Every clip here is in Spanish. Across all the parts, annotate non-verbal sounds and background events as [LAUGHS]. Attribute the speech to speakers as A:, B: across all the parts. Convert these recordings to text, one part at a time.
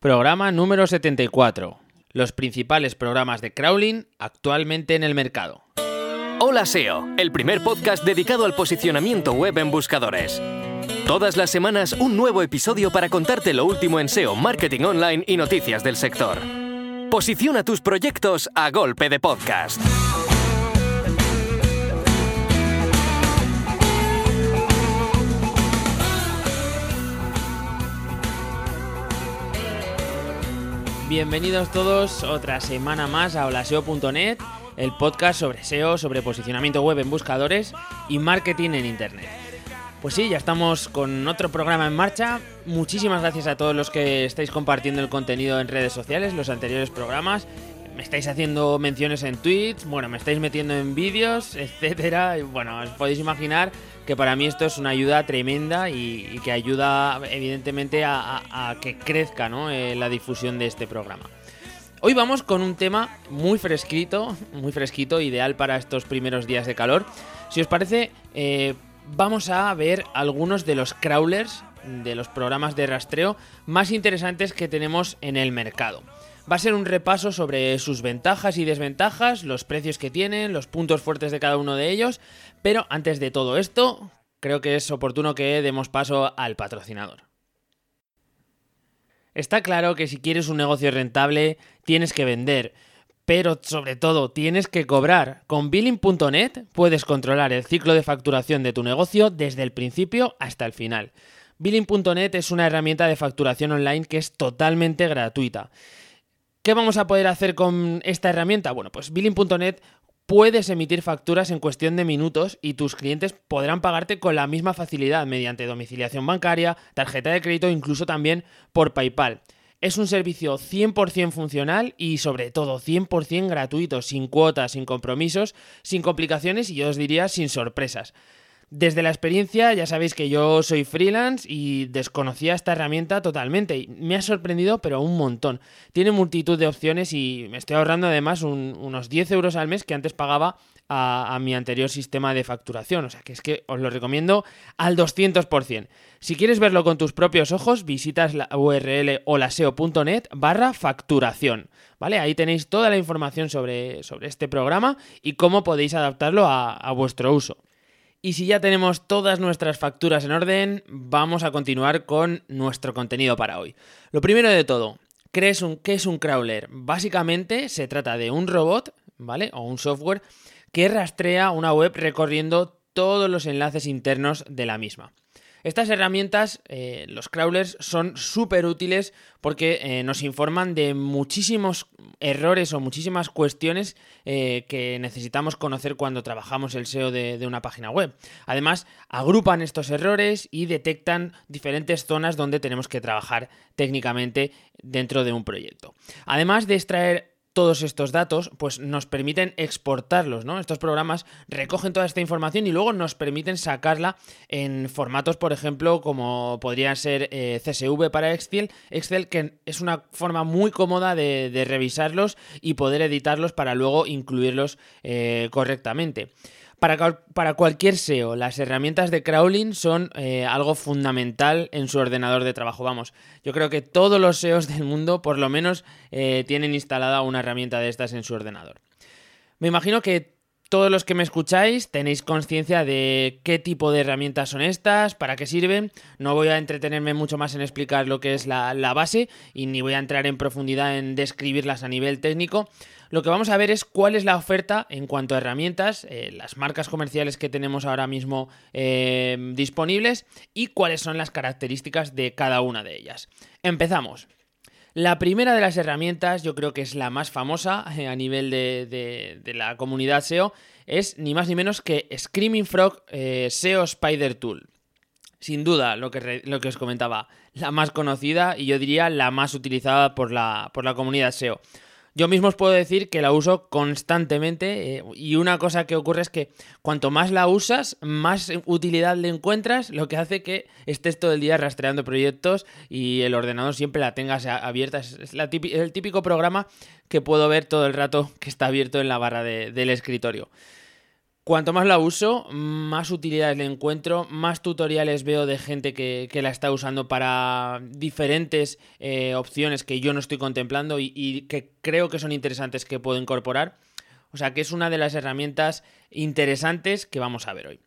A: Programa número 74. Los principales programas de crawling actualmente en el mercado.
B: Hola SEO, el primer podcast dedicado al posicionamiento web en buscadores. Todas las semanas un nuevo episodio para contarte lo último en SEO, marketing online y noticias del sector. Posiciona tus proyectos a golpe de podcast.
A: Bienvenidos todos otra semana más a holaseo.net, el podcast sobre SEO, sobre posicionamiento web en buscadores y marketing en Internet. Pues sí, ya estamos con otro programa en marcha. Muchísimas gracias a todos los que estáis compartiendo el contenido en redes sociales, los anteriores programas. Me estáis haciendo menciones en tweets, bueno, me estáis metiendo en vídeos, [LAUGHS] etcétera. Y bueno, os podéis imaginar que para mí esto es una ayuda tremenda y, que ayuda evidentemente a, que crezca eh, la difusión de este programa. Hoy vamos con un tema muy fresquito, muy fresquito, ideal para estos primeros días de calor. Si os parece, eh, vamos a ver algunos de los crawlers, de los programas de rastreo más interesantes que tenemos en el mercado. Va a ser un repaso sobre sus ventajas y desventajas, los precios que tienen, los puntos fuertes de cada uno de ellos, pero antes de todo esto, creo que es oportuno que demos paso al patrocinador. Está claro que si quieres un negocio rentable, tienes que vender, pero sobre todo tienes que cobrar. Con billing.net puedes controlar el ciclo de facturación de tu negocio desde el principio hasta el final. Billing.net es una herramienta de facturación online que es totalmente gratuita. ¿Qué vamos a poder hacer con esta herramienta? Bueno, pues billing.net puedes emitir facturas en cuestión de minutos y tus clientes podrán pagarte con la misma facilidad mediante domiciliación bancaria, tarjeta de crédito, incluso también por PayPal. Es un servicio 100% funcional y sobre todo 100% gratuito, sin cuotas, sin compromisos, sin complicaciones y yo os diría sin sorpresas. Desde la experiencia, ya sabéis que yo soy freelance y desconocía esta herramienta totalmente. Me ha sorprendido, pero un montón. Tiene multitud de opciones y me estoy ahorrando además unos 10 euros al mes que antes pagaba a, mi anterior sistema de facturación. O sea que es que os lo recomiendo al 200%. Si quieres verlo con tus propios ojos, visitas la URL holaseo.net barra facturación. ¿Vale? Ahí tenéis toda la información sobre, sobre este programa y cómo podéis adaptarlo a vuestro uso. Y si ya tenemos todas nuestras facturas en orden, vamos a continuar con nuestro contenido para hoy. Lo primero de todo, ¿qué es un, qué es un crawler? Básicamente se trata de un robot, ¿vale? O un software que rastrea una web recorriendo todos los enlaces internos de la misma. Estas herramientas, eh, los crawlers, son súper útiles porque eh, nos informan de muchísimos errores o muchísimas cuestiones eh, que necesitamos conocer cuando trabajamos el SEO de, de, una página web. Además, agrupan estos errores y detectan diferentes zonas donde tenemos que trabajar técnicamente dentro de un proyecto. Además de extraer todos estos datos, pues nos permiten exportarlos, ¿no? Estos programas recogen toda esta información y luego nos permiten sacarla en formatos, por ejemplo, como podría ser eh, CSV para Excel, Excel, que es una forma muy cómoda de, revisarlos y poder editarlos para luego incluirlos eh, correctamente. Para, cualquier SEO, las herramientas de crawling son eh, algo fundamental en su ordenador de trabajo. Vamos, yo creo que todos los SEOs del mundo por lo menos eh, tienen instalada una herramienta de estas en su ordenador. Me imagino que todos los que me escucháis tenéis conciencia de qué tipo de herramientas son estas, para qué sirven. No voy a entretenerme mucho más en explicar lo que es la, base y ni voy a entrar en profundidad en describirlas a nivel técnico. Lo que vamos a ver es cuál es la oferta en cuanto a herramientas, eh, las marcas comerciales que tenemos ahora mismo eh, disponibles y cuáles son las características de cada una de ellas. Empezamos. La primera de las herramientas, yo creo que es la más famosa eh, a nivel de, la comunidad SEO, es ni más ni menos que Screaming Frog eh, SEO Spider Tool. Sin duda, lo que, lo que os comentaba, la más conocida y yo diría la más utilizada por la, por la comunidad SEO. Yo mismo os puedo decir que la uso constantemente eh, y una cosa que ocurre es que cuanto más la usas, más utilidad le encuentras, lo que hace que estés todo el día rastreando proyectos y el ordenador siempre la tengas abierta. Es, el típico programa que puedo ver todo el rato que está abierto en la barra del escritorio. Cuanto más la uso, más utilidades le encuentro, más tutoriales veo de gente que, la está usando para diferentes eh, opciones que yo no estoy contemplando y, que creo que son interesantes que puedo incorporar. O sea que es una de las herramientas interesantes que vamos a ver hoy.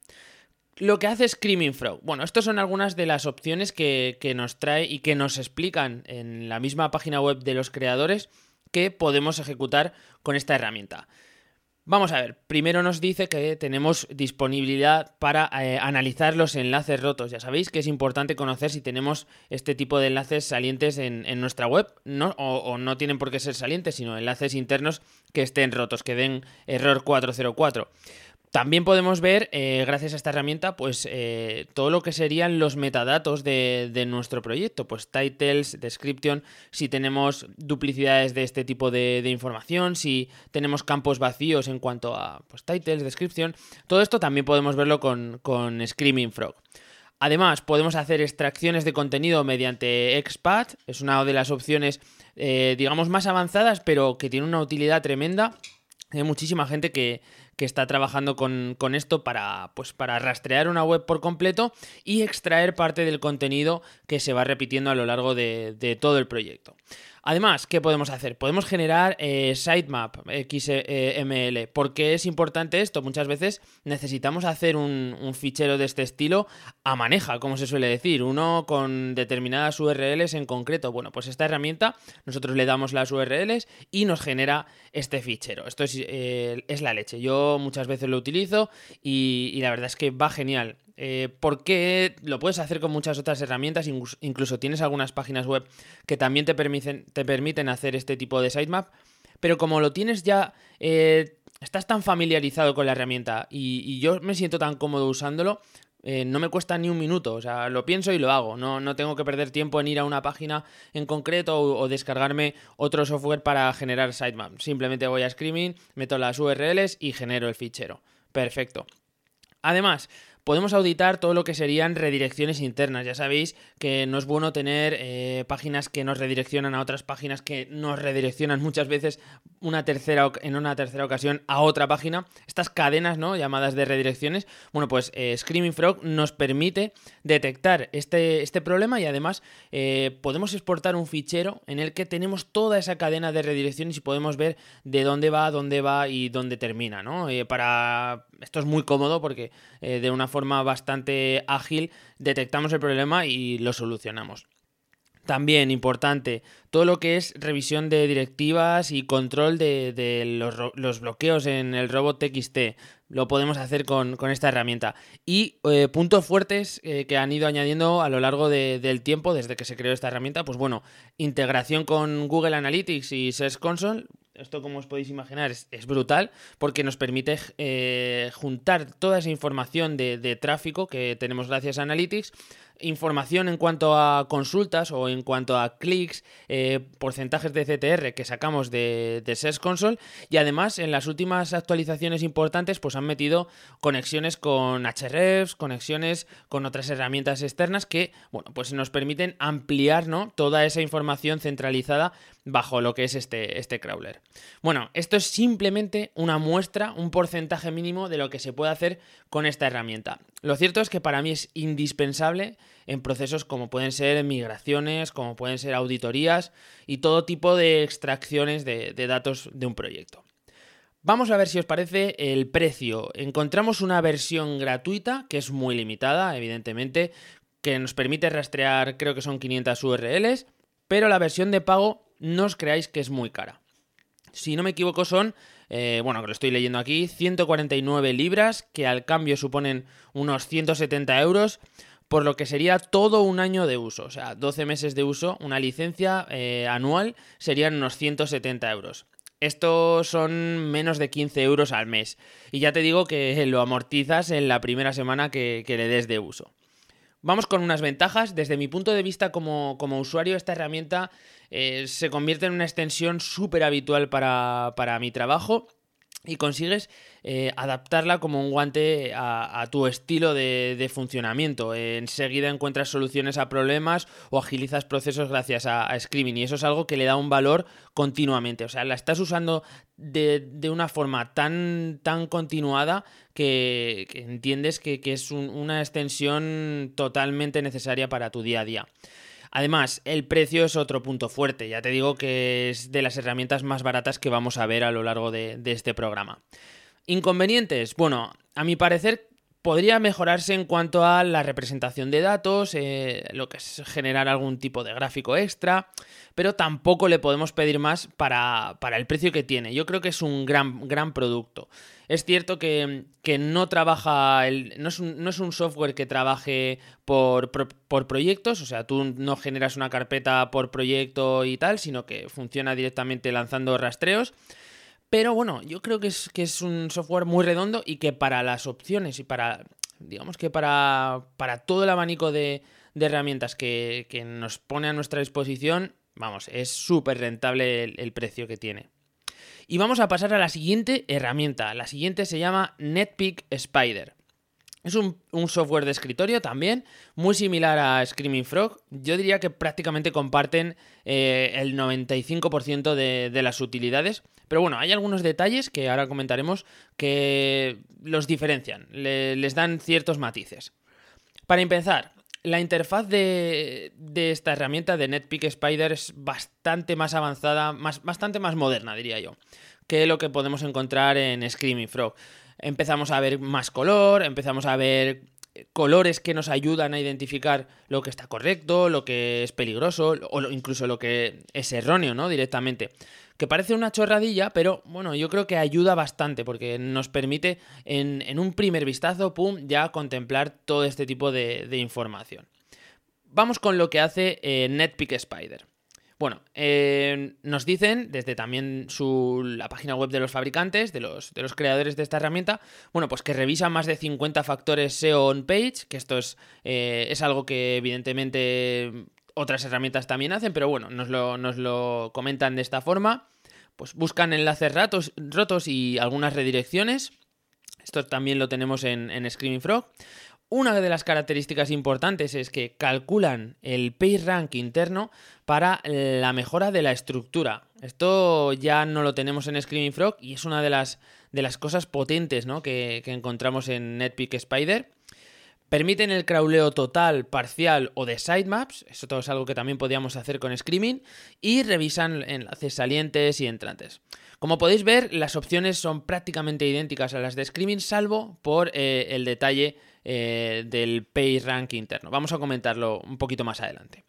A: Lo que hace Screaming Frog. Bueno, estas son algunas de las opciones que, nos trae y que nos explican en la misma página web de los creadores que podemos ejecutar con esta herramienta. Vamos a ver, primero nos dice que tenemos disponibilidad para eh, analizar los enlaces rotos. Ya sabéis que es importante conocer si tenemos este tipo de enlaces salientes en, nuestra web, no, o, o, no tienen por qué ser salientes, sino enlaces internos que estén rotos, que den error 404. También podemos ver, eh, gracias a esta herramienta, pues eh, todo lo que serían los metadatos de, nuestro proyecto, pues titles, description, si tenemos duplicidades de este tipo de, información, si tenemos campos vacíos en cuanto a pues, titles, description, todo esto también podemos verlo con, Screaming Frog. Además, podemos hacer extracciones de contenido mediante XPath, es una de las opciones, eh, digamos, más avanzadas, pero que tiene una utilidad tremenda. Hay muchísima gente que, que está trabajando con, esto para, pues, para rastrear una web por completo y extraer parte del contenido que se va repitiendo a lo largo de, de todo el proyecto. Además, ¿qué podemos hacer? Podemos generar eh, sitemap XML. ¿Por qué es importante esto? Muchas veces necesitamos hacer un, fichero de este estilo a maneja, como se suele decir, uno con determinadas URLs en concreto. Bueno, pues esta herramienta, nosotros le damos las URLs y nos genera este fichero. Esto es, eh, es la leche. Yo muchas veces lo utilizo y la verdad es que va genial. Eh, porque lo puedes hacer con muchas otras herramientas, incluso tienes algunas páginas web que también te permiten, te permiten hacer este tipo de sitemap, pero como lo tienes ya, eh, estás tan familiarizado con la herramienta y, yo me siento tan cómodo usándolo, eh, no me cuesta ni un minuto, o sea, lo pienso y lo hago, no, no tengo que perder tiempo en ir a una página en concreto o, descargarme otro software para generar sitemap, simplemente voy a Screaming, meto las URLs y genero el fichero, perfecto. Además, podemos auditar todo lo que serían redirecciones internas. Ya sabéis que no es bueno tener eh, páginas que nos redireccionan a otras páginas que nos redireccionan muchas veces una tercera, en una tercera ocasión a otra página. Estas cadenas ¿no? llamadas de redirecciones. Bueno, pues eh, Screaming Frog nos permite detectar este, este problema y además eh, podemos exportar un fichero en el que tenemos toda esa cadena de redirecciones y podemos ver de dónde va, dónde va y dónde termina. ¿no? para... Esto es muy cómodo porque de una forma bastante ágil detectamos el problema y lo solucionamos. También importante, todo lo que es revisión de directivas y control de, los, bloqueos en el robot TXT. Lo podemos hacer con, esta herramienta. Y eh, puntos fuertes eh, que han ido añadiendo a lo largo del tiempo, desde que se creó esta herramienta, pues bueno, integración con Google Analytics y Search Console, esto, como os podéis imaginar, es, brutal porque nos permite eh, juntar toda esa información de, tráfico que tenemos gracias a Analytics información en cuanto a consultas o en cuanto a clics, eh, porcentajes de CTR que sacamos de, de Search Console y además en las últimas actualizaciones importantes pues han metido conexiones con Hrefs, conexiones con otras herramientas externas que bueno pues nos permiten ampliar ¿no? toda esa información centralizada bajo lo que es este, este crawler. Bueno, esto es simplemente una muestra, un porcentaje mínimo de lo que se puede hacer con esta herramienta. Lo cierto es que para mí es indispensable en procesos como pueden ser migraciones, como pueden ser auditorías y todo tipo de extracciones de, datos de un proyecto. Vamos a ver si os parece el precio. Encontramos una versión gratuita que es muy limitada, evidentemente, que nos permite rastrear, creo que son 500 URLs, pero la versión de pago no os creáis que es muy cara. Si no me equivoco son, eh, bueno, que lo estoy leyendo aquí, 149 libras, que al cambio suponen unos 170 euros por lo que sería todo un año de uso, o sea, 12 meses de uso, una licencia eh, anual serían unos 170 euros. Estos son menos de 15 euros al mes. Y ya te digo que lo amortizas en la primera semana que, le des de uso. Vamos con unas ventajas. Desde mi punto de vista como, usuario, esta herramienta eh, se convierte en una extensión súper habitual para, para mi trabajo y consigues eh, adaptarla como un guante a, tu estilo de, funcionamiento. enseguida encuentras soluciones a problemas o agilizas procesos gracias a, a, Screaming y eso es algo que le da un valor continuamente. O sea, la estás usando de, una forma tan, tan continuada que, entiendes que, es una extensión totalmente necesaria para tu día a día. Además, el precio es otro punto fuerte. Ya te digo que es de las herramientas más baratas que vamos a ver a lo largo de, este programa. Inconvenientes. Bueno, a mi parecer podría mejorarse en cuanto a la representación de datos, eh, lo que es generar algún tipo de gráfico extra, pero tampoco le podemos pedir más para, el precio que tiene. Yo creo que es un gran, gran producto. Es cierto que, no trabaja, el, no, es un, no, es un, software que trabaje por, por, proyectos, o sea, tú no generas una carpeta por proyecto y tal, sino que funciona directamente lanzando rastreos. Pero bueno, yo creo que es, que es un software muy redondo y que para las opciones y para, digamos que para, para todo el abanico de, herramientas que, nos pone a nuestra disposición, vamos, es súper rentable el, precio que tiene. Y vamos a pasar a la siguiente herramienta. La siguiente se llama NetPeak Spider. Es un, software de escritorio también, muy similar a Screaming Frog. Yo diría que prácticamente comparten eh, el 95% de, las utilidades. Pero bueno, hay algunos detalles que ahora comentaremos que los diferencian, les dan ciertos matices. Para empezar, la interfaz de, esta herramienta de NetPeak Spider es bastante más avanzada, más, bastante más moderna, diría yo, que lo que podemos encontrar en Screaming Frog empezamos a ver más color, empezamos a ver colores que nos ayudan a identificar lo que está correcto, lo que es peligroso o incluso lo que es erróneo, ¿no? Directamente. Que parece una chorradilla, pero bueno, yo creo que ayuda bastante porque nos permite en, un primer vistazo, pum, ya contemplar todo este tipo de, información. Vamos con lo que hace eh, NetPeak Spider. Bueno, eh, nos dicen desde también su, la página web de los fabricantes, de los, de los creadores de esta herramienta, bueno, pues que revisan más de 50 factores SEO on page, que esto es, eh, es algo que evidentemente otras herramientas también hacen, pero bueno, nos lo, nos lo comentan de esta forma. Pues buscan enlaces rotos y algunas redirecciones. Esto también lo tenemos en, en Screaming Frog. Una de las características importantes es que calculan el PageRank interno para la mejora de la estructura. Esto ya no lo tenemos en Screaming Frog y es una de las, de las cosas potentes que, encontramos en NetPeak Spider. Permiten el crawleo total, parcial o de sitemaps, eso todo es algo que también podíamos hacer con Screaming, y revisan enlaces salientes y entrantes. Como podéis ver, las opciones son prácticamente idénticas a las de Screaming, salvo por eh, el detalle eh, del PageRank interno. Vamos a comentarlo un poquito más adelante.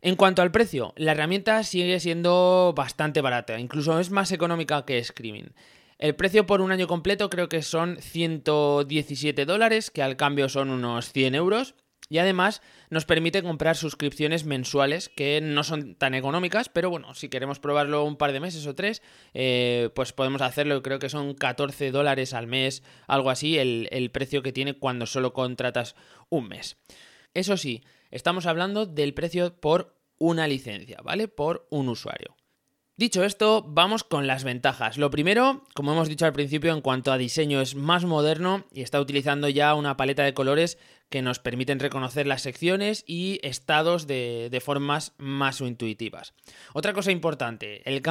A: En cuanto al precio, la herramienta sigue siendo bastante barata, incluso es más económica que Screaming. El precio por un año completo creo que son 117 dólares, que al cambio son unos 100 euros. Y además nos permite comprar suscripciones mensuales que no son tan económicas, pero bueno, si queremos probarlo un par de meses o tres, eh, pues podemos hacerlo. Creo que son 14 dólares al mes, algo así, el, el precio que tiene cuando solo contratas un mes. Eso sí, estamos hablando del precio por una licencia, ¿vale? Por un usuario. Dicho esto, vamos con las ventajas. Lo primero, como hemos dicho al principio, en cuanto a diseño es más moderno y está utilizando ya una paleta de colores que nos permiten reconocer las secciones y estados de, formas más intuitivas. Otra cosa importante, el,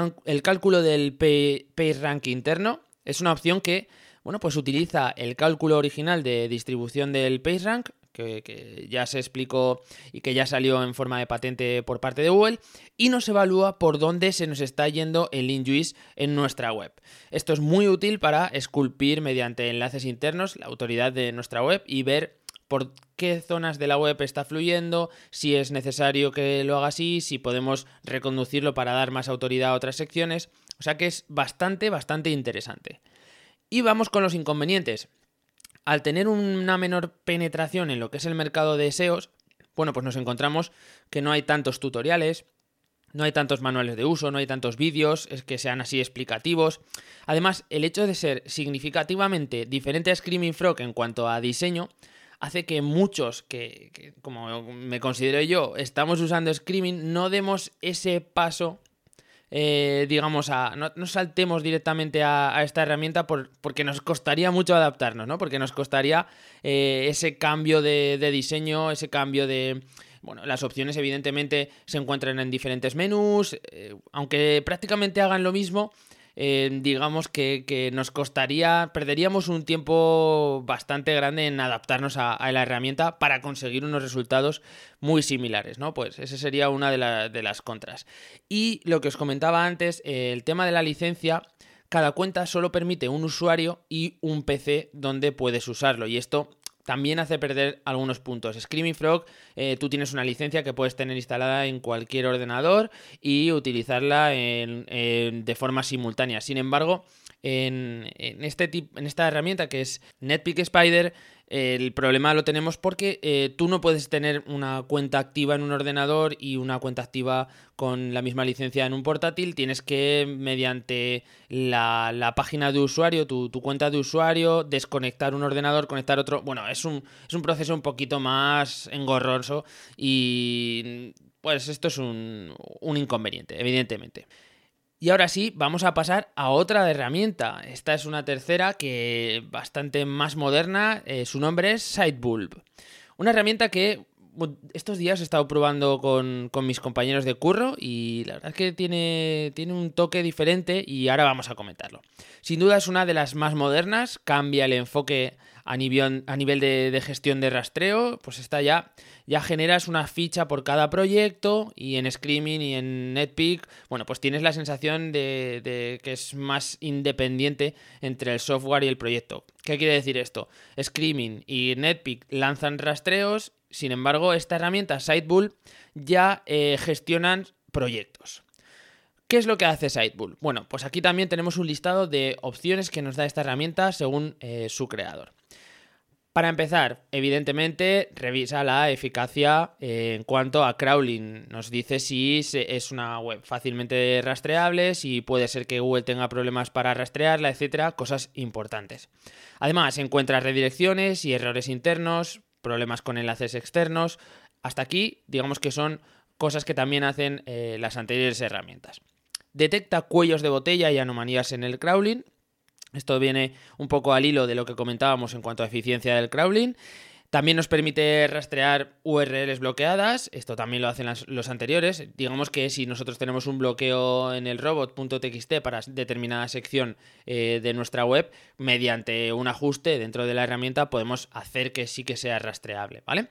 A: cálculo del PageRank interno es una opción que bueno, pues utiliza el cálculo original de distribución del PageRank que, ya se explicó y que ya salió en forma de patente por parte de Google, y nos evalúa por dónde se nos está yendo el InJuice en nuestra web. Esto es muy útil para esculpir mediante enlaces internos la autoridad de nuestra web y ver por qué zonas de la web está fluyendo, si es necesario que lo haga así, si podemos reconducirlo para dar más autoridad a otras secciones. O sea que es bastante, bastante interesante. Y vamos con los inconvenientes al tener una menor penetración en lo que es el mercado de SEOs, bueno, pues nos encontramos que no hay tantos tutoriales, no hay tantos manuales de uso, no hay tantos vídeos que sean así explicativos. Además, el hecho de ser significativamente diferente a Screaming Frog en cuanto a diseño hace que muchos que, como me considero yo, estamos usando Screaming, no demos ese paso eh, digamos, a, no, saltemos directamente a, esta herramienta porque nos costaría mucho adaptarnos, ¿no? Porque nos costaría eh, ese cambio de, diseño, ese cambio de... Bueno, las opciones evidentemente se encuentran en diferentes menús, eh, aunque prácticamente hagan lo mismo, eh, digamos que, nos costaría, perderíamos un tiempo bastante grande en adaptarnos a, la herramienta para conseguir unos resultados muy similares, ¿no? Pues esa sería una de, de las contras. Y lo que os comentaba antes, el tema de la licencia, cada cuenta solo permite un usuario y un PC donde puedes usarlo. Y esto también hace perder algunos puntos. Screaming Frog, eh, tú tienes una licencia que puedes tener instalada en cualquier ordenador y utilizarla de forma simultánea. Sin embargo, en, este en esta herramienta que es Netpeak Spider, el problema lo tenemos porque eh, tú no puedes tener una cuenta activa en un ordenador y una cuenta activa con la misma licencia en un portátil. Tienes que, mediante la, página de usuario, tu, cuenta de usuario, desconectar un ordenador, conectar otro. Bueno, es un, es un proceso un poquito más engorroso y pues esto es un, un inconveniente, evidentemente. Y ahora sí, vamos a pasar a otra herramienta. Esta es una tercera que bastante más moderna. Eh, su nombre es Sidebulb. Una herramienta que estos días he estado probando con, mis compañeros de curro y la verdad es que tiene, tiene un toque diferente y ahora vamos a comentarlo. Sin duda es una de las más modernas, cambia el enfoque a nivel, a nivel de, gestión de rastreo, pues está ya, ya generas una ficha por cada proyecto y en Screaming y en Netpeak, bueno, pues tienes la sensación de, que es más independiente entre el software y el proyecto. ¿Qué quiere decir esto? Screaming y Netpeak lanzan rastreos, sin embargo, esta herramienta Sidebull ya eh, gestionan proyectos. ¿Qué es lo que hace Sidebull? Bueno, pues aquí también tenemos un listado de opciones que nos da esta herramienta según eh, su creador. Para empezar, evidentemente, revisa la eficacia eh, en cuanto a crawling. Nos dice si es una web fácilmente rastreable, si puede ser que Google tenga problemas para rastrearla, etcétera, cosas importantes. Además, encuentra redirecciones y errores internos, problemas con enlaces externos. Hasta aquí, digamos que son cosas que también hacen eh, las anteriores herramientas. Detecta cuellos de botella y anomalías en el crawling, esto viene un poco al hilo de lo que comentábamos en cuanto a eficiencia del crawling. También nos permite rastrear URLs bloqueadas, esto también lo hacen los anteriores. Digamos que si nosotros tenemos un bloqueo en el robot.txt para determinada sección eh, de nuestra web, mediante un ajuste dentro de la herramienta podemos hacer que sí que sea rastreable, ¿vale?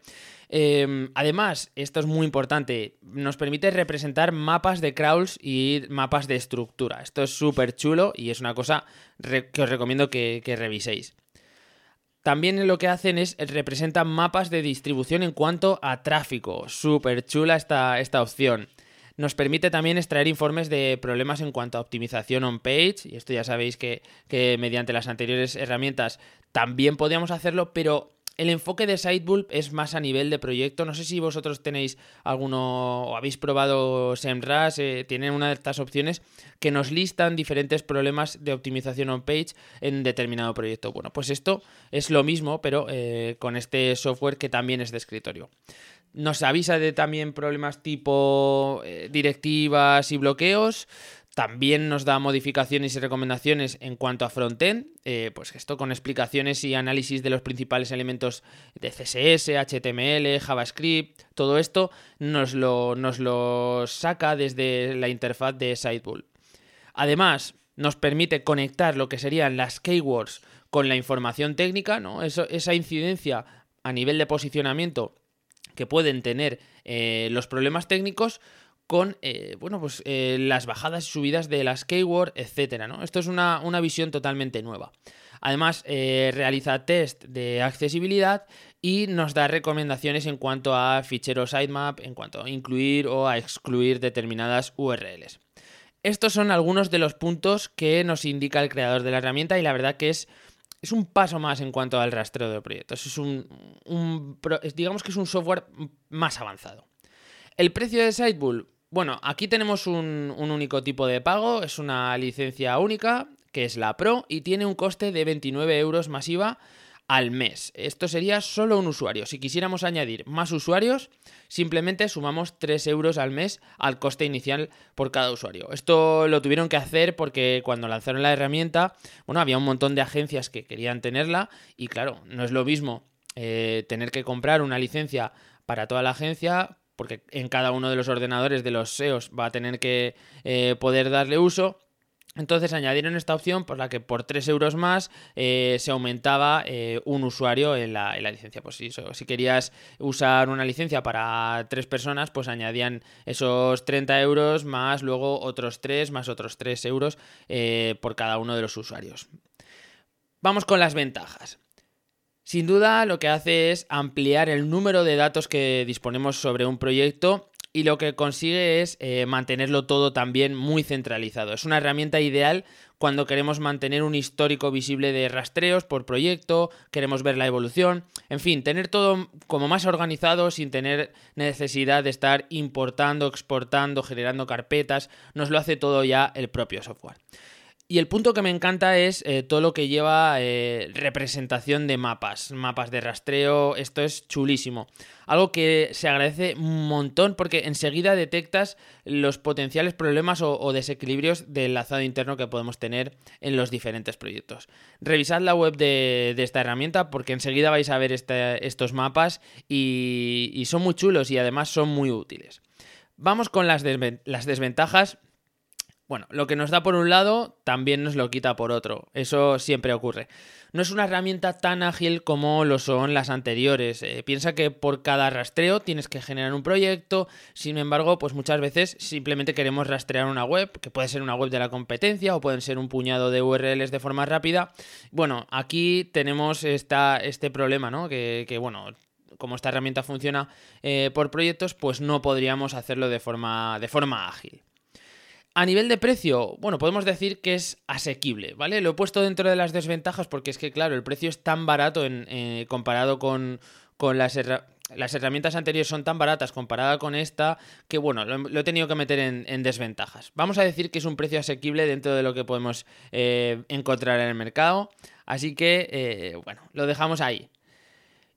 A: Em, además, esto es muy importante, nos permite representar mapas de crawls y mapas de estructura. Esto es súper chulo y es una cosa que os recomiendo que reviséis. También lo que hacen es representan mapas de distribución en cuanto a tráfico. Súper chula esta, esta opción. Nos permite también extraer informes de problemas en cuanto a optimización on-page. Y esto ya sabéis que, que mediante las anteriores herramientas también podíamos hacerlo, pero el enfoque de Sidebulb es más a nivel de proyecto. No sé si vosotros tenéis alguno o habéis probado SEMrush. Eh, tienen una de estas opciones que nos listan diferentes problemas de optimización on-page en determinado proyecto. Bueno, pues esto es lo mismo, pero eh, con este software que también es de escritorio. Nos avisa de también problemas tipo eh, directivas y bloqueos. También nos da modificaciones y recomendaciones en cuanto a frontend, eh, pues esto con explicaciones y análisis de los principales elementos de CSS, HTML, JavaScript, todo esto nos lo, nos lo saca desde la interfaz de Sidebull. Además, nos permite conectar lo que serían las keywords con la información técnica, ¿no? esa incidencia a nivel de posicionamiento que pueden tener eh, los problemas técnicos con eh, bueno, pues, eh, las bajadas y subidas de las keyword, etcétera. ¿no? Esto es una, visión totalmente nueva. Además, eh, realiza test de accesibilidad y nos da recomendaciones en cuanto a ficheros sitemap, en cuanto a incluir o a excluir determinadas URLs. Estos son algunos de los puntos que nos indica el creador de la herramienta y la verdad que es, es un paso más en cuanto al rastreo de proyectos. Es un, digamos que es un software más avanzado. El precio de Sidebull, bueno, aquí tenemos un, único tipo de pago, es una licencia única, que es la Pro, y tiene un coste de 29 euros masiva, al mes. Esto sería solo un usuario. Si quisiéramos añadir más usuarios, simplemente sumamos 3 euros al mes al coste inicial por cada usuario. Esto lo tuvieron que hacer porque cuando lanzaron la herramienta, bueno, había un montón de agencias que querían tenerla y claro, no es lo mismo eh, tener que comprar una licencia para toda la agencia porque en cada uno de los ordenadores de los SEOs va a tener que eh, poder darle uso entonces añadieron esta opción por la que por 3 euros más eh, se aumentaba eh, un usuario en la, licencia. Pues si, querías usar una licencia para 3 personas, pues añadían esos 30 euros más luego otros 3 más otros 3 euros por cada uno de los usuarios. Vamos con las ventajas. Sin duda lo que hace es ampliar el número de datos que disponemos sobre un proyecto y lo que consigue es eh, mantenerlo todo también muy centralizado. Es una herramienta ideal cuando queremos mantener un histórico visible de rastreos por proyecto, queremos ver la evolución, en fin, tener todo como más organizado sin tener necesidad de estar importando, exportando, generando carpetas, nos lo hace todo ya el propio software. Y el punto que me encanta es eh, todo lo que lleva eh, representación de mapas, mapas de rastreo, esto es chulísimo. Algo que se agradece un montón porque enseguida detectas los potenciales problemas o, desequilibrios del enlazado interno que podemos tener en los diferentes proyectos. Revisad la web de, esta herramienta porque enseguida vais a ver estos mapas y, son muy chulos y además son muy útiles. Vamos con las desventajas bueno, lo que nos da por un lado también nos lo quita por otro. Eso siempre ocurre. No es una herramienta tan ágil como lo son las anteriores. Eh, piensa que por cada rastreo tienes que generar un proyecto. Sin embargo, pues muchas veces simplemente queremos rastrear una web, que puede ser una web de la competencia o pueden ser un puñado de URLs de forma rápida. Bueno, aquí tenemos esta, este problema, ¿no? Que, bueno, como esta herramienta funciona eh, por proyectos, pues no podríamos hacerlo de forma, de forma ágil. A nivel de precio, bueno, podemos decir que es asequible, ¿vale? Lo he puesto dentro de las desventajas porque es que, claro, el precio es tan barato en, eh, comparado con, las, las, herramientas anteriores son tan baratas comparada con esta que, bueno, lo, he tenido que meter en, desventajas. Vamos a decir que es un precio asequible dentro de lo que podemos eh, encontrar en el mercado, así que, eh, bueno, lo dejamos ahí.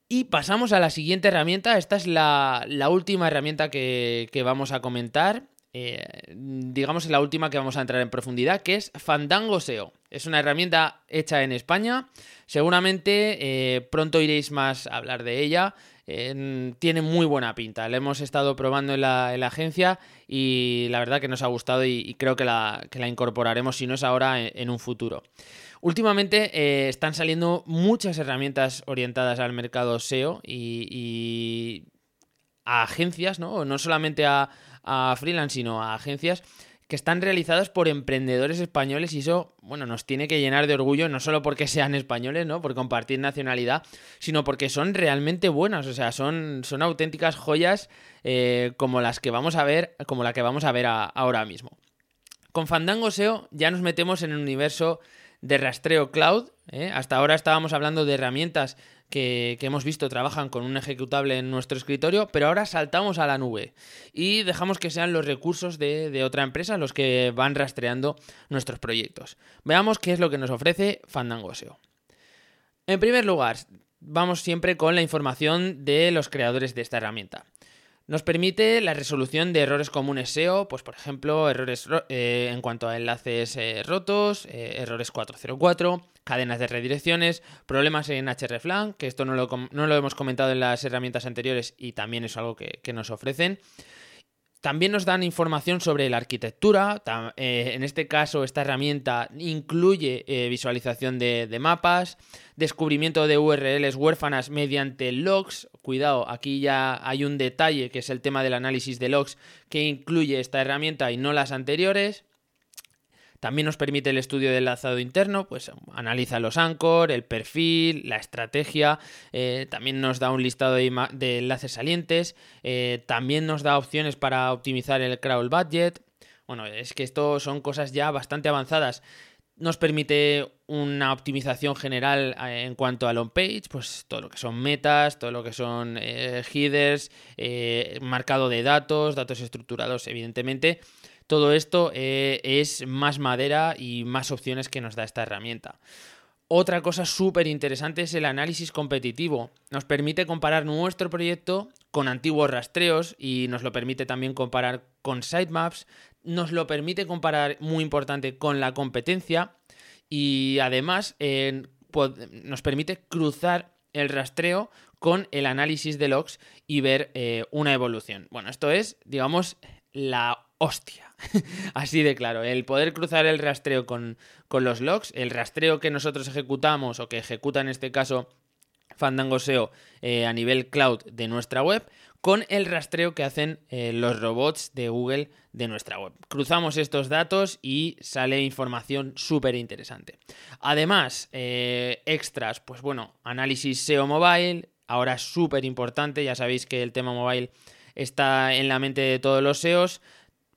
A: Y pasamos a la siguiente herramienta. Esta es la, última herramienta que, que, vamos a comentar. Eh, digamos la última que vamos a entrar en profundidad, que es Fandango SEO. Es una herramienta hecha en España. Seguramente eh, pronto iréis más a hablar de ella. tiene muy buena pinta. La hemos estado probando en la, agencia y la verdad que nos ha gustado y, creo que la, incorporaremos, si no es ahora, en, un futuro. Últimamente eh, están saliendo muchas herramientas orientadas al mercado SEO y, a agencias, ¿no? No solamente a, a freelance, sino a agencias que están realizadas por emprendedores españoles y eso, bueno, nos tiene que llenar de orgullo, no solo porque sean españoles, ¿no? Por compartir nacionalidad, sino porque son realmente buenas, o sea, son, son auténticas joyas eh, como las que vamos a ver, como la que vamos a ver ahora mismo. Con Fandango SEO ya nos metemos en el universo de rastreo cloud. ¿eh? Hasta ahora estábamos hablando de herramientas que, hemos visto trabajan con un ejecutable en nuestro escritorio, pero ahora saltamos a la nube y dejamos que sean los recursos de, otra empresa los que van rastreando nuestros proyectos. Veamos qué es lo que nos ofrece Fandango SEO. En primer lugar, vamos siempre con la información de los creadores de esta herramienta. Nos permite la resolución de errores comunes SEO, pues por ejemplo, errores eh, en cuanto a enlaces eh, rotos, eh, errores 404, cadenas de redirecciones, problemas en hreflang, que esto no lo, no lo, hemos comentado en las herramientas anteriores y también es algo que, nos ofrecen. También nos dan información sobre la arquitectura. en este caso, esta herramienta incluye visualización de, de, mapas, descubrimiento de URLs huérfanas mediante logs. Cuidado, aquí ya hay un detalle que es el tema del análisis de logs que incluye esta herramienta y no las anteriores. También nos permite el estudio del enlazado interno, pues analiza los anchor, el perfil, la estrategia, eh, también nos da un listado de, enlaces salientes, eh, también nos da opciones para optimizar el crawl budget. Bueno, es que esto son cosas ya bastante avanzadas nos permite una optimización general eh, en cuanto al on-page, pues todo lo que son metas, todo lo que son headers, marcado de datos, datos estructurados, evidentemente. Todo esto es más madera y más opciones que nos da esta herramienta. Otra cosa súper interesante es el análisis competitivo. Nos permite comparar nuestro proyecto con antiguos rastreos y nos lo permite también comparar con sitemaps. Nos lo permite comparar, muy importante, con la competencia y además nos permite cruzar el rastreo con el análisis de logs y ver eh, una evolución. Bueno, esto es, digamos, la hostia. [LAUGHS] Así de claro, el poder cruzar el rastreo con, los logs, el rastreo que nosotros ejecutamos o que ejecuta en este caso Fandango SEO eh, a nivel cloud de nuestra web, con el rastreo que hacen eh, los robots de Google de nuestra web. Cruzamos estos datos y sale información súper interesante. Además, eh, extras, pues bueno, análisis SEO mobile, ahora súper importante, ya sabéis que el tema mobile está en la mente de todos los SEOs,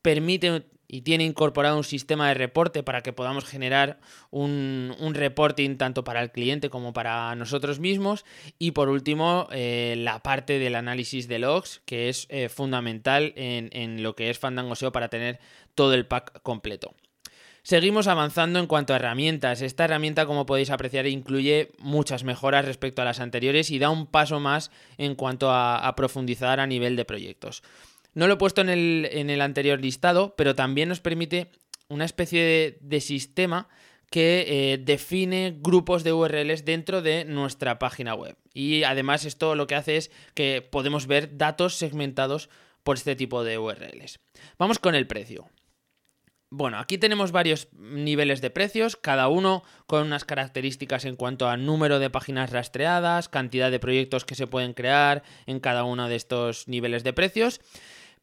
A: permite y tiene incorporado un sistema de reporte para que podamos generar un, reporting tanto para el cliente como para nosotros mismos. Y por último, eh, la parte del análisis de logs, que es eh, fundamental en, en, lo que es Fandango SEO para tener todo el pack completo. Seguimos avanzando en cuanto a herramientas. Esta herramienta, como podéis apreciar, incluye muchas mejoras respecto a las anteriores y da un paso más en cuanto a, profundizar a nivel de proyectos. No lo he puesto en el, anterior listado, pero también nos permite una especie de, sistema que eh, define grupos de URLs dentro de nuestra página web. Y además esto lo que hace es que podemos ver datos segmentados por este tipo de URLs. Vamos con el precio. Bueno, aquí tenemos varios niveles de precios, cada uno con unas características en cuanto a número de páginas rastreadas, cantidad de proyectos que se pueden crear en cada uno de estos niveles de precios.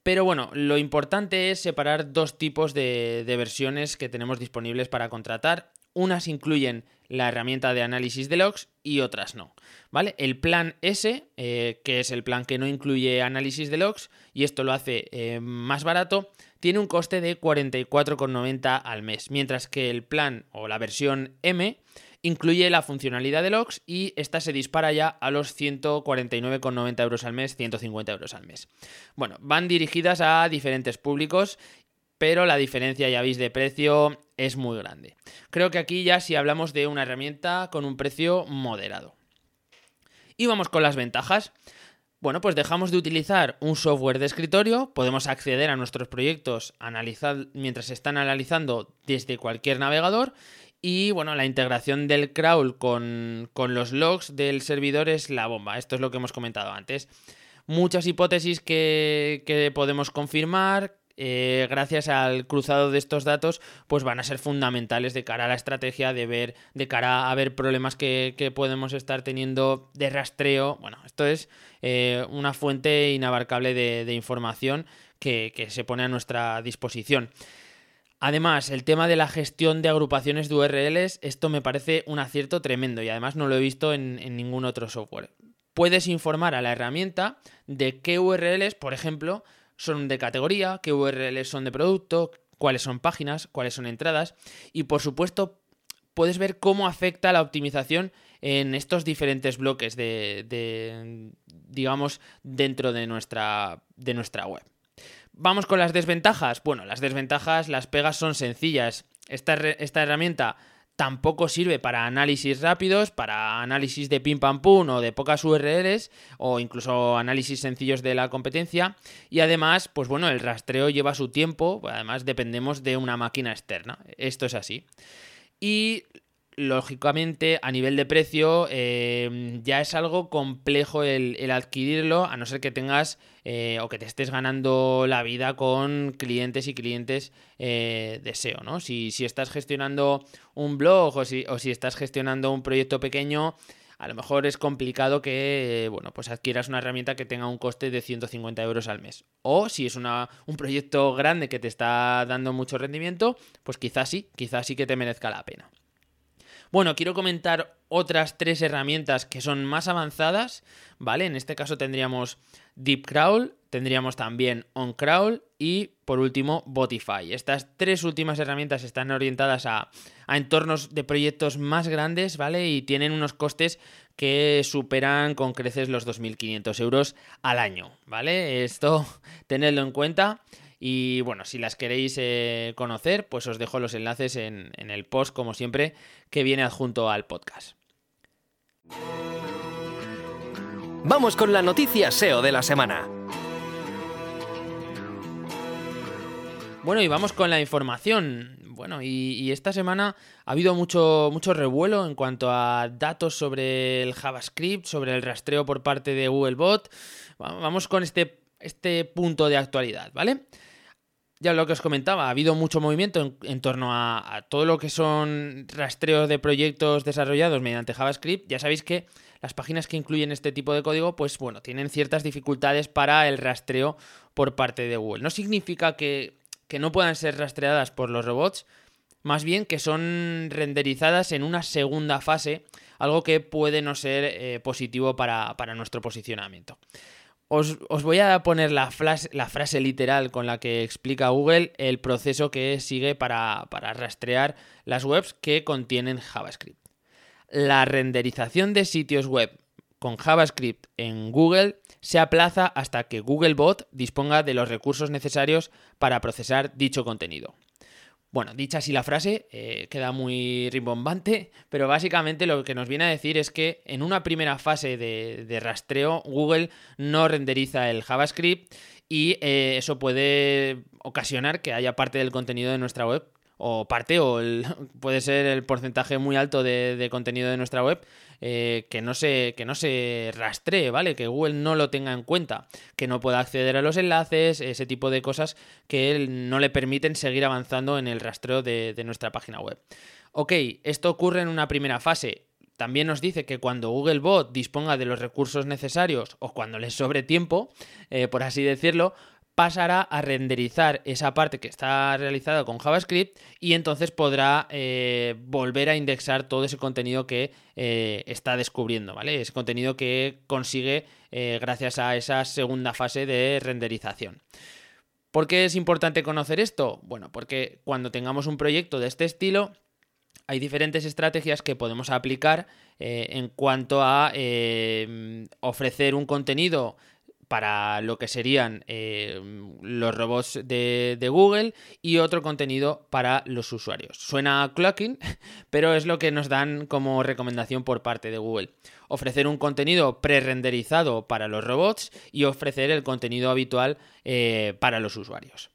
A: Pero bueno, lo importante es separar dos tipos de, versiones que tenemos disponibles para contratar. Unas incluyen la herramienta de análisis de logs y otras no. ¿Vale? El plan S, eh, que es el plan que no incluye análisis de logs, y esto lo hace eh, más barato, tiene un coste de 44,90 al mes, mientras que el plan o la versión M incluye la funcionalidad de logs y esta se dispara ya a los 149,90 euros al mes, 150 euros al mes. Bueno, van dirigidas a diferentes públicos pero la diferencia, ya veis, de precio es muy grande. Creo que aquí ya si hablamos de una herramienta con un precio moderado. Y vamos con las ventajas. Bueno, pues dejamos de utilizar un software de escritorio, podemos acceder a nuestros proyectos mientras se están analizando desde cualquier navegador y bueno, la integración del crawl con, los logs del servidor es la bomba. Esto es lo que hemos comentado antes. Muchas hipótesis que, que podemos confirmar, eh, gracias al cruzado de estos datos, pues van a ser fundamentales de cara a la estrategia de ver, de cara a ver problemas que, podemos estar teniendo de rastreo. Bueno, esto es eh, una fuente inabarcable de, información que, se pone a nuestra disposición. Además, el tema de la gestión de agrupaciones de URLs, esto me parece un acierto tremendo y además no lo he visto en, ningún otro software. Puedes informar a la herramienta de qué URLs, por ejemplo, son de categoría, qué URLs son de producto, cuáles son páginas, cuáles son entradas y por supuesto puedes ver cómo afecta la optimización en estos diferentes bloques de, digamos, dentro de nuestra, de nuestra web. Vamos con las desventajas. Bueno, las desventajas, las pegas son sencillas. Esta, esta herramienta tampoco sirve para análisis rápidos, para análisis de pim pam pum o de pocas URLs o incluso análisis sencillos de la competencia y además, pues bueno, el rastreo lleva su tiempo, además dependemos de una máquina externa, esto es así. Y lógicamente a nivel de precio eh, ya es algo complejo el, adquirirlo a no ser que tengas eh, o que te estés ganando la vida con clientes y clientes eh, de SEO, ¿no? Si, estás gestionando un blog o si, o si estás gestionando un proyecto pequeño, a lo mejor es complicado que bueno, pues adquieras una herramienta que tenga un coste de 150 euros al mes. O si es una, un proyecto grande que te está dando mucho rendimiento, pues quizás sí, quizás sí que te merezca la pena. Bueno, quiero comentar otras tres herramientas que son más avanzadas, ¿vale? En este caso tendríamos Deep Crawl, tendríamos también OnCrawl y por último Botify. Estas tres últimas herramientas están orientadas a, entornos de proyectos más grandes, ¿vale? Y tienen unos costes que superan con creces los 2.500 euros al año, ¿vale? Esto [LAUGHS] tenedlo en cuenta. Y bueno, si las queréis eh, conocer, pues os dejo los enlaces en, en el post, como siempre, que viene adjunto al podcast.
B: Vamos con la noticia SEO de la semana.
A: Bueno, y vamos con la información. Bueno, y, esta semana ha habido mucho, mucho revuelo en cuanto a datos sobre el JavaScript, sobre el rastreo por parte de Googlebot. Vamos con este, este punto de actualidad, ¿vale? Ya lo que os comentaba, ha habido mucho movimiento en, torno a, todo lo que son rastreos de proyectos desarrollados mediante JavaScript. Ya sabéis que las páginas que incluyen este tipo de código, pues bueno, tienen ciertas dificultades para el rastreo por parte de Google. No significa que que no puedan ser rastreadas por los robots, más bien que son renderizadas en una segunda fase, algo que puede no ser eh, positivo para, nuestro posicionamiento. Os, voy a poner la, la, frase literal con la que explica Google el proceso que sigue para, para rastrear las webs que contienen JavaScript. La renderización de sitios web con JavaScript en Google se aplaza hasta que Googlebot disponga de los recursos necesarios para procesar dicho contenido. Bueno, dicha así la frase, eh, queda muy rimbombante, pero básicamente lo que nos viene a decir es que en una primera fase de, rastreo Google no renderiza el JavaScript y eh, eso puede ocasionar que haya parte del contenido de nuestra web o parte o [LAUGHS] puede ser el porcentaje muy alto de, contenido de nuestra web eh, que, no se, que no se rastree, ¿vale? Que Google no lo tenga en cuenta, que no pueda acceder a los enlaces, ese tipo de cosas que no le permiten seguir avanzando en el rastreo de, nuestra página web. Ok, esto ocurre en una primera fase. También nos dice que cuando Googlebot disponga de los recursos necesarios o cuando le sobre tiempo, eh, por así decirlo, pasará a renderizar esa parte que está realizada con JavaScript y entonces podrá eh, volver a indexar todo ese contenido que eh, está descubriendo, ¿vale? Ese contenido que consigue eh, gracias a esa segunda fase de renderización. ¿Por qué es importante conocer esto? Bueno, porque cuando tengamos un proyecto de este estilo, hay diferentes estrategias que podemos aplicar en cuanto a ofrecer un contenido para lo que serían eh, los robots de, Google y otro contenido para los usuarios. Suena a clocking, [LAUGHS] pero es lo que nos dan como recomendación por parte de Google. Ofrecer un contenido pre-renderizado para los robots y ofrecer el contenido habitual eh, para los usuarios.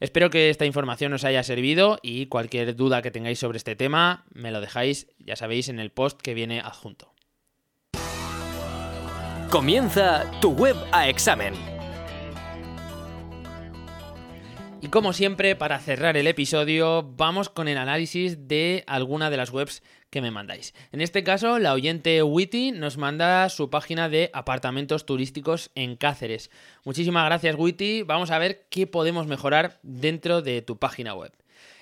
A: Espero que esta información os haya servido y cualquier duda que tengáis sobre este tema me lo dejáis, ya sabéis, en el post que viene adjunto.
B: Comienza tu web a examen.
A: Y como siempre, para cerrar el episodio, vamos con el análisis de alguna de las webs que me mandáis. En este caso, la oyente Witty nos manda su página de apartamentos turísticos en Cáceres. Muchísimas gracias, Witty. Vamos a ver qué podemos mejorar dentro de tu página web.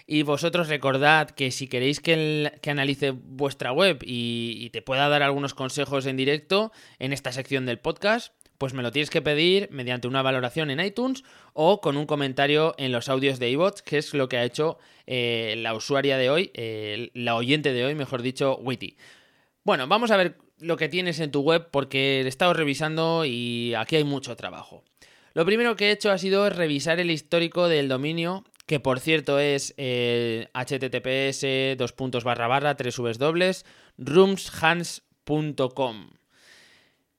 A: Y vosotros recordad que si queréis que, analice vuestra web y, te pueda dar algunos consejos en directo en esta sección del podcast, pues me lo tienes que pedir mediante una valoración en iTunes o con un comentario en los audios de iBots, que es lo que ha hecho eh, la usuaria de hoy, eh, la oyente de hoy, mejor dicho, Witty. Bueno, vamos a ver lo que tienes en tu web porque he estado revisando y aquí hay mucho trabajo. Lo primero que he hecho ha sido revisar el histórico del dominio que por cierto es eh, https dos puntos barra barra tres dobles roomshans.com.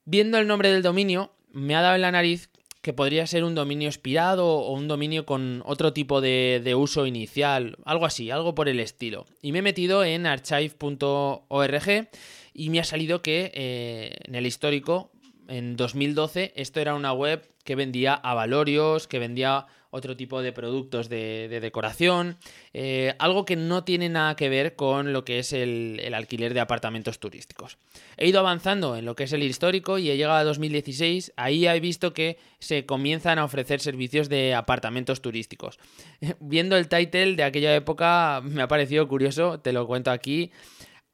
A: Viendo el nombre del dominio, me ha dado en la nariz que podría ser un dominio expirado o un dominio con otro tipo de, uso inicial, algo así, algo por el estilo. Y me he metido en archive.org y me ha salido que eh, en el histórico, en 2012, esto era una web que vendía a valorios, que vendía otro tipo de productos de, decoración, eh, algo que no tiene nada que ver con lo que es el, alquiler de apartamentos turísticos. He ido avanzando en lo que es el histórico y he llegado a 2016, ahí he visto que se comienzan a ofrecer servicios de apartamentos turísticos. [LAUGHS] Viendo el title de aquella época me ha parecido curioso, te lo cuento aquí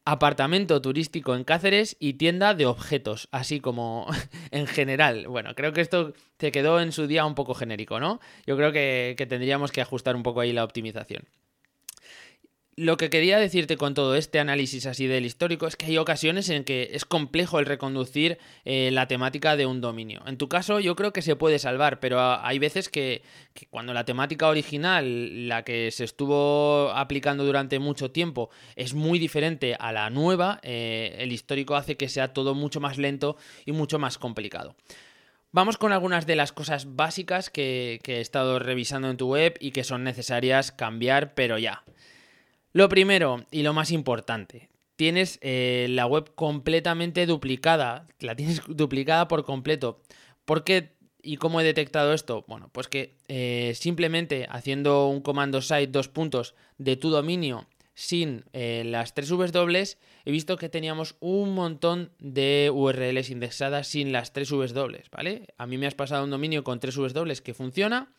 A: apartamento turístico en Cáceres y tienda de objetos, así como [LAUGHS] en general. Bueno, creo que esto te quedó en su día un poco genérico, ¿no? Yo creo que, tendríamos que ajustar un poco ahí la optimización. Lo que quería decirte con todo este análisis así del histórico es que hay ocasiones en que es complejo el reconducir eh, la temática de un dominio. En tu caso yo creo que se puede salvar, pero hay veces que, cuando la temática original, la que se estuvo aplicando durante mucho tiempo, es muy diferente a la nueva, eh, el histórico hace que sea todo mucho más lento y mucho más complicado. Vamos con algunas de las cosas básicas que, que he estado revisando en tu web y que son necesarias cambiar, pero ya. Lo primero y lo más importante, tienes eh, la web completamente duplicada, la tienes [LAUGHS] duplicada por completo. ¿Por qué y cómo he detectado esto? Bueno, pues que eh, simplemente haciendo un comando site dos puntos de tu dominio sin eh, las tres Vs dobles, he visto que teníamos un montón de URLs indexadas sin las tres Vs dobles, ¿vale? A mí me has pasado un dominio con tres Vs dobles que funciona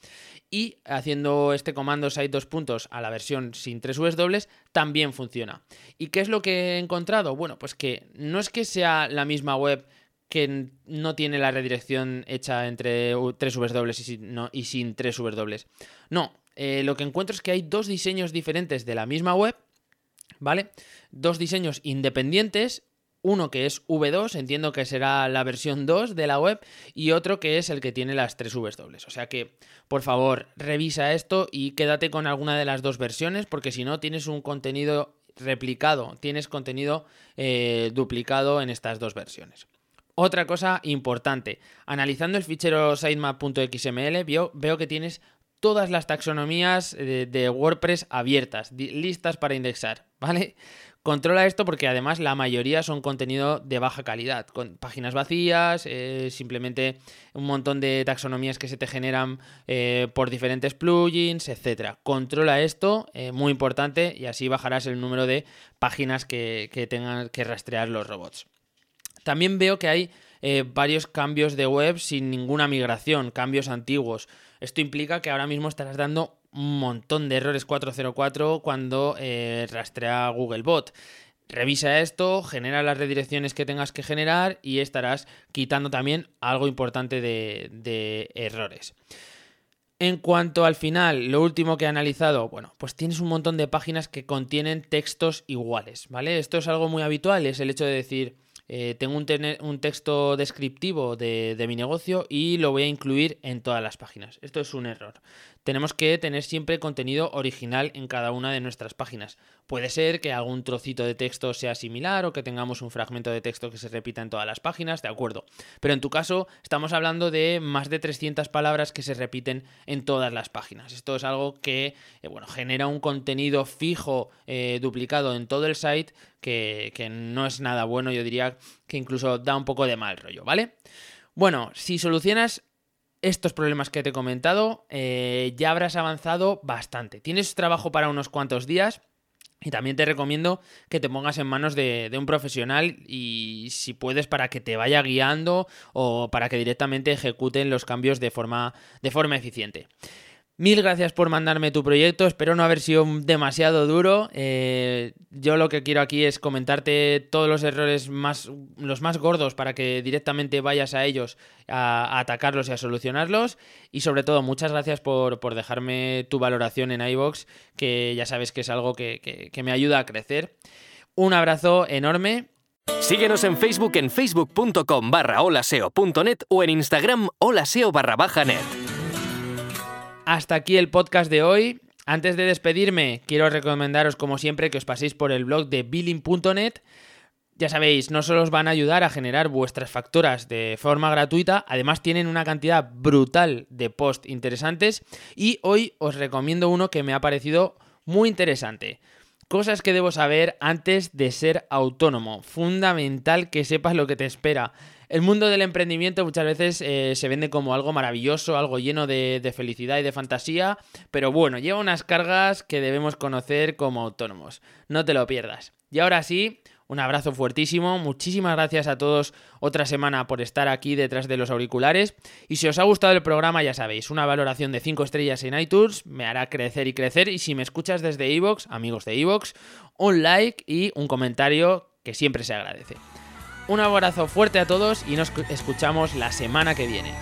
A: y haciendo este comando site dos puntos a la versión sin tres Vs dobles también funciona. ¿Y qué es lo que he encontrado? Bueno, pues que no es que sea la misma web que no tiene la redirección hecha entre tres Vs dobles y sin, y sin tres Vs dobles. No, eh, lo que encuentro es que hay dos diseños diferentes de la misma web ¿vale? Dos diseños independientes, uno que es V2, entiendo que será la versión 2 de la web, y otro que es el que tiene las tres Vs dobles. O sea que, por favor, revisa esto y quédate con alguna de las dos versiones, porque si no, tienes un contenido replicado, tienes contenido eh, duplicado en estas dos versiones. Otra cosa importante, analizando el fichero sitemap.xml, veo, veo que tienes todas las taxonomías de, WordPress abiertas, listas para indexar, ¿vale? [LAUGHS] Controla esto porque además la mayoría son contenido de baja calidad, con páginas vacías, eh, simplemente un montón de taxonomías que se te generan eh, por diferentes plugins, etc. Controla esto, eh, muy importante, y así bajarás el número de páginas que tengan que rastrear los robots. También veo que hay varios cambios de web sin ninguna migración, cambios antiguos. Esto implica que ahora mismo estarás dando un montón de errores 404 cuando eh, rastrea Googlebot. Revisa esto, genera las redirecciones que tengas que generar y estarás quitando también algo importante de, de errores. En cuanto al final, lo último que he analizado, bueno, pues tienes un montón de páginas que contienen textos iguales, ¿vale? Esto es algo muy habitual, es el hecho de decir, eh, tengo un, texto descriptivo de, de, mi negocio y lo voy a incluir en todas las páginas. Esto es un error tenemos que tener siempre contenido original en cada una de nuestras páginas. Puede ser que algún trocito de texto sea similar o que tengamos un fragmento de texto que se repita en todas las páginas, de acuerdo. Pero en tu caso estamos hablando de más de 300 palabras que se repiten en todas las páginas. Esto es algo que eh, bueno, genera un contenido fijo eh, duplicado en todo el site que, que no es nada bueno, yo diría que incluso da un poco de mal rollo, ¿vale? Bueno, si solucionas estos problemas que te he comentado, eh, ya habrás avanzado bastante. Tienes trabajo para unos cuantos días. Y también te recomiendo que te pongas en manos de, de, un profesional y si puedes para que te vaya guiando o para que directamente ejecuten los cambios de forma, de forma eficiente. Mil gracias por mandarme tu proyecto, espero no haber sido demasiado duro. Eh, yo lo que quiero aquí es comentarte todos los errores más, los más gordos para que directamente vayas a ellos a, atacarlos y a solucionarlos. Y sobre todo, muchas gracias por, dejarme tu valoración en iBox, que ya sabes que es algo que, que me ayuda a crecer. Un abrazo enorme
B: Síguenos en Facebook en facebook.com barra holaseo.net o en Instagram holaseo barra baja net
A: hasta aquí el podcast de hoy. Antes de despedirme, quiero recomendaros, como siempre, que os paséis por el blog de billing.net. Ya sabéis, no solo os van a ayudar a generar vuestras facturas de forma gratuita, además tienen una cantidad brutal de posts interesantes y hoy os recomiendo uno que me ha parecido muy interesante. Cosas que debo saber antes de ser autónomo. Fundamental que sepas lo que te espera. El mundo del emprendimiento muchas veces eh, se vende como algo maravilloso, algo lleno de, felicidad y de fantasía, pero bueno, lleva unas cargas que debemos conocer como autónomos. No te lo pierdas. Y ahora sí, un abrazo fuertísimo, muchísimas gracias a todos otra semana por estar aquí detrás de los auriculares y si os ha gustado el programa ya sabéis, una valoración de 5 estrellas en iTunes me hará crecer y crecer y si me escuchas desde iVoox, amigos de iVoox, un like y un comentario que siempre se agradece. Un abrazo fuerte a todos y nos escuchamos la semana que viene.